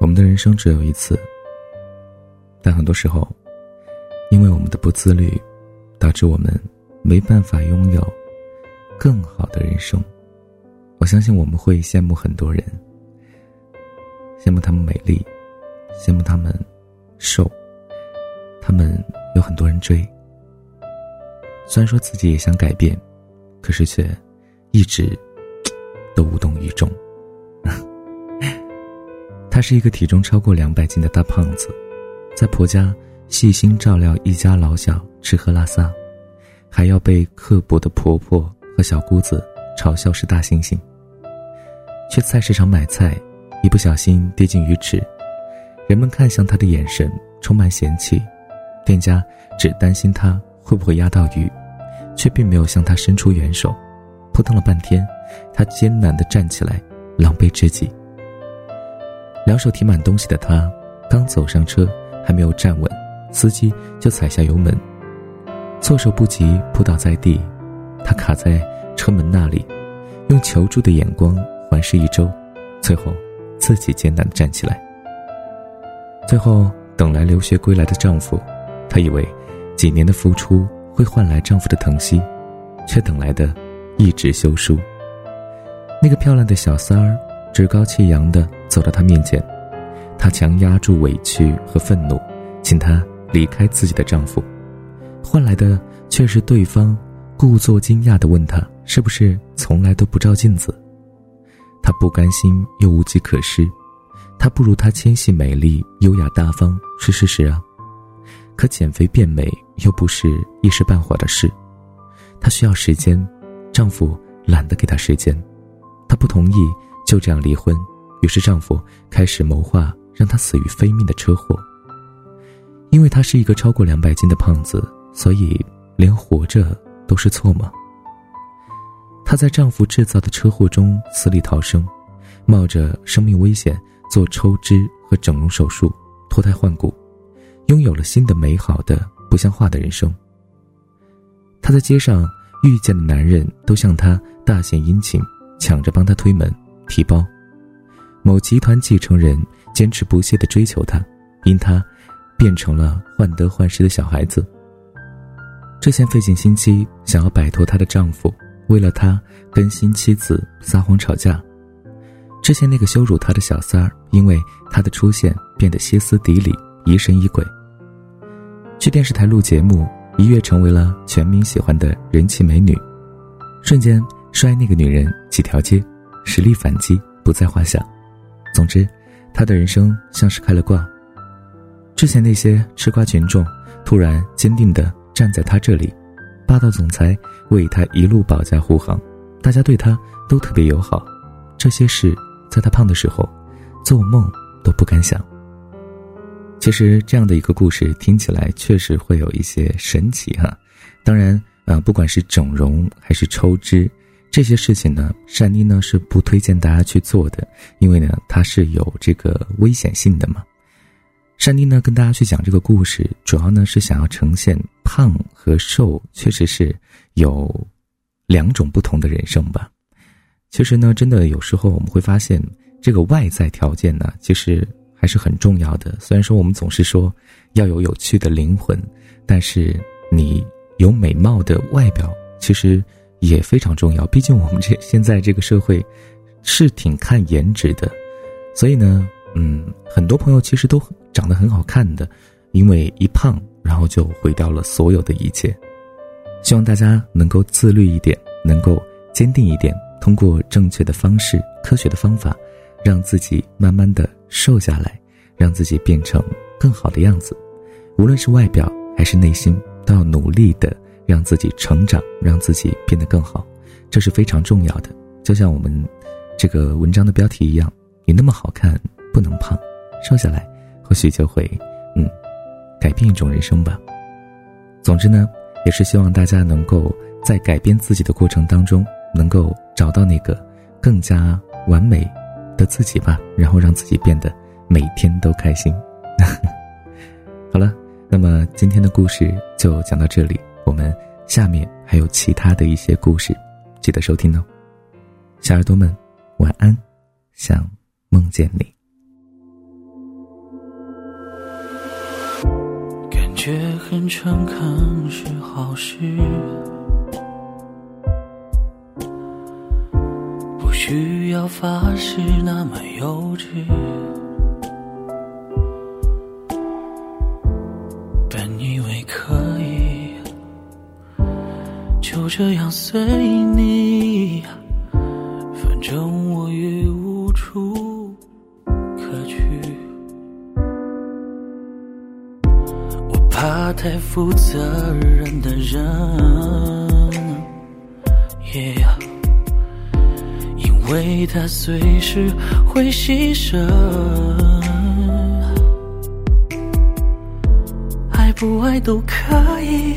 我们的人生只有一次，但很多时候，因为我们的不自律，导致我们没办法拥有更好的人生。我相信我们会羡慕很多人，羡慕他们美丽，羡慕他们瘦，他们有很多人追。虽然说自己也想改变，可是却一直都无动于衷。他是一个体重超过两百斤的大胖子，在婆家细心照料一家老小吃喝拉撒，还要被刻薄的婆婆和小姑子嘲笑是大猩猩。去菜市场买菜，一不小心跌进鱼池，人们看向他的眼神充满嫌弃，店家只担心他会不会压到鱼，却并没有向他伸出援手。扑腾了半天，他艰难地站起来，狼狈至极。两手提满东西的他，刚走上车，还没有站稳，司机就踩下油门，措手不及，扑倒在地。他卡在车门那里，用求助的眼光环视一周，最后自己艰难地站起来。最后等来留学归来的丈夫，她以为几年的付出会换来丈夫的疼惜，却等来的一纸休书。那个漂亮的小三儿。趾高气扬地走到他面前，她强压住委屈和愤怒，请他离开自己的丈夫，换来的却是对方故作惊讶地问他是不是从来都不照镜子。他不甘心又无计可施，他不如她纤细美丽、优雅大方是事实啊，可减肥变美又不是一时半会的事，她需要时间，丈夫懒得给她时间，她不同意。就这样离婚，于是丈夫开始谋划让她死于非命的车祸。因为她是一个超过两百斤的胖子，所以连活着都是错吗？她在丈夫制造的车祸中死里逃生，冒着生命危险做抽脂和整容手术，脱胎换骨，拥有了新的美好的不像话的人生。她在街上遇见的男人都向她大献殷勤，抢着帮她推门。提包，某集团继承人坚持不懈地追求她，因她变成了患得患失的小孩子。之前费尽心机想要摆脱她的丈夫，为了她跟新妻子撒谎吵架。之前那个羞辱她的小三儿，因为她的出现变得歇斯底里、疑神疑鬼。去电视台录节目，一跃成为了全民喜欢的人气美女，瞬间摔那个女人几条街。实力反击不在话下，总之，他的人生像是开了挂。之前那些吃瓜群众突然坚定的站在他这里，霸道总裁为他一路保驾护航，大家对他都特别友好。这些事在他胖的时候，做梦都不敢想。其实这样的一个故事听起来确实会有一些神奇哈，当然啊，不管是整容还是抽脂。这些事情呢，善妮呢是不推荐大家去做的，因为呢它是有这个危险性的嘛。善妮呢跟大家去讲这个故事，主要呢是想要呈现胖和瘦确实是有两种不同的人生吧。其实呢，真的有时候我们会发现，这个外在条件呢其实还是很重要的。虽然说我们总是说要有有趣的灵魂，但是你有美貌的外表，其实。也非常重要，毕竟我们这现在这个社会，是挺看颜值的，所以呢，嗯，很多朋友其实都长得很好看的，因为一胖，然后就毁掉了所有的一切。希望大家能够自律一点，能够坚定一点，通过正确的方式、科学的方法，让自己慢慢的瘦下来，让自己变成更好的样子。无论是外表还是内心，都要努力的。让自己成长，让自己变得更好，这是非常重要的。就像我们这个文章的标题一样，你那么好看，不能胖，瘦下来，或许就会，嗯，改变一种人生吧。总之呢，也是希望大家能够在改变自己的过程当中，能够找到那个更加完美的自己吧，然后让自己变得每天都开心。好了。那么今天的故事就讲到这里，我们下面还有其他的一些故事，记得收听哦。小耳朵们，晚安，想梦见你。感觉很诚恳是好事，不需要发誓那么幼稚。这样随你，反正我也无处可去。我怕太负责任的人，因为他随时会牺牲。爱不爱都可以。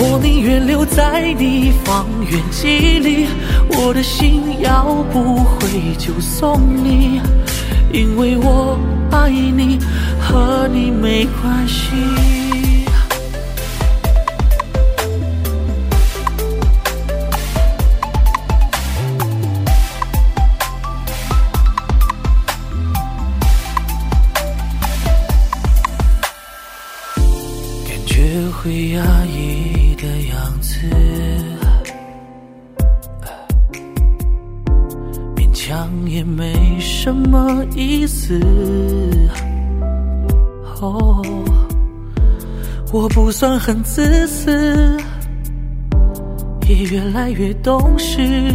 我宁愿留在你方圆几里，我的心要不回就送你，因为我爱你，和你没关系。感觉会压抑。什么意思。哦，我不算很自私，也越来越懂事。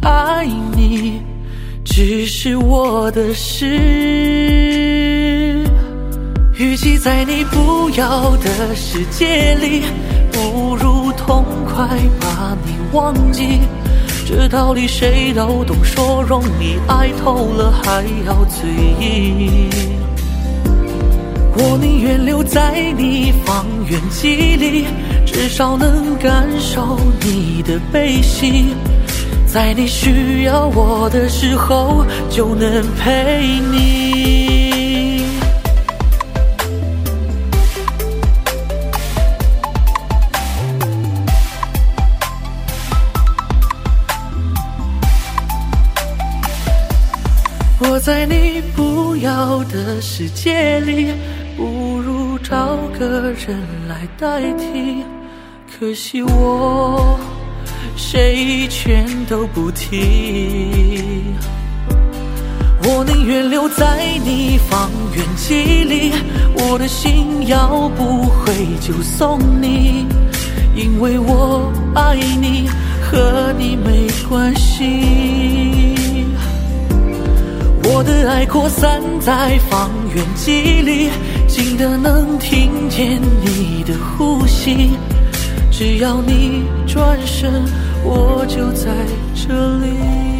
爱你只是我的事，与其在你不要的世界里。不如痛快把你忘记，这道理谁都懂，说容易，爱透了还要嘴硬。我宁愿留在你方圆几里，至少能感受你的悲喜，在你需要我的时候就能陪你。在你不要的世界里，不如找个人来代替。可惜我谁全都不提。我宁愿留在你方圆几里，我的心要不回就送你，因为我爱你，和你没扩散在方圆几里，近的能听见你的呼吸。只要你转身，我就在这里。